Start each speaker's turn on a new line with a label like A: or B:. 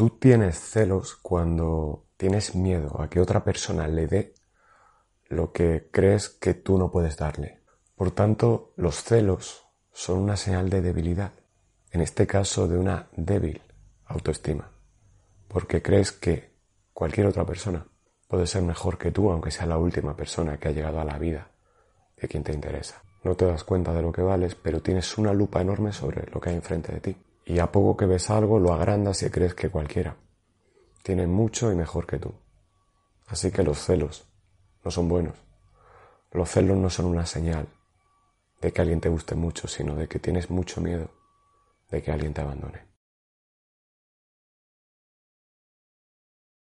A: Tú tienes celos cuando tienes miedo a que otra persona le dé lo que crees que tú no puedes darle. Por tanto, los celos son una señal de debilidad, en este caso de una débil autoestima, porque crees que cualquier otra persona puede ser mejor que tú, aunque sea la última persona que ha llegado a la vida de quien te interesa. No te das cuenta de lo que vales, pero tienes una lupa enorme sobre lo que hay enfrente de ti. Y a poco que ves algo, lo agrandas y crees que cualquiera tiene mucho y mejor que tú. Así que los celos no son buenos. Los celos no son una señal de que alguien te guste mucho, sino de que tienes mucho miedo de que alguien te abandone.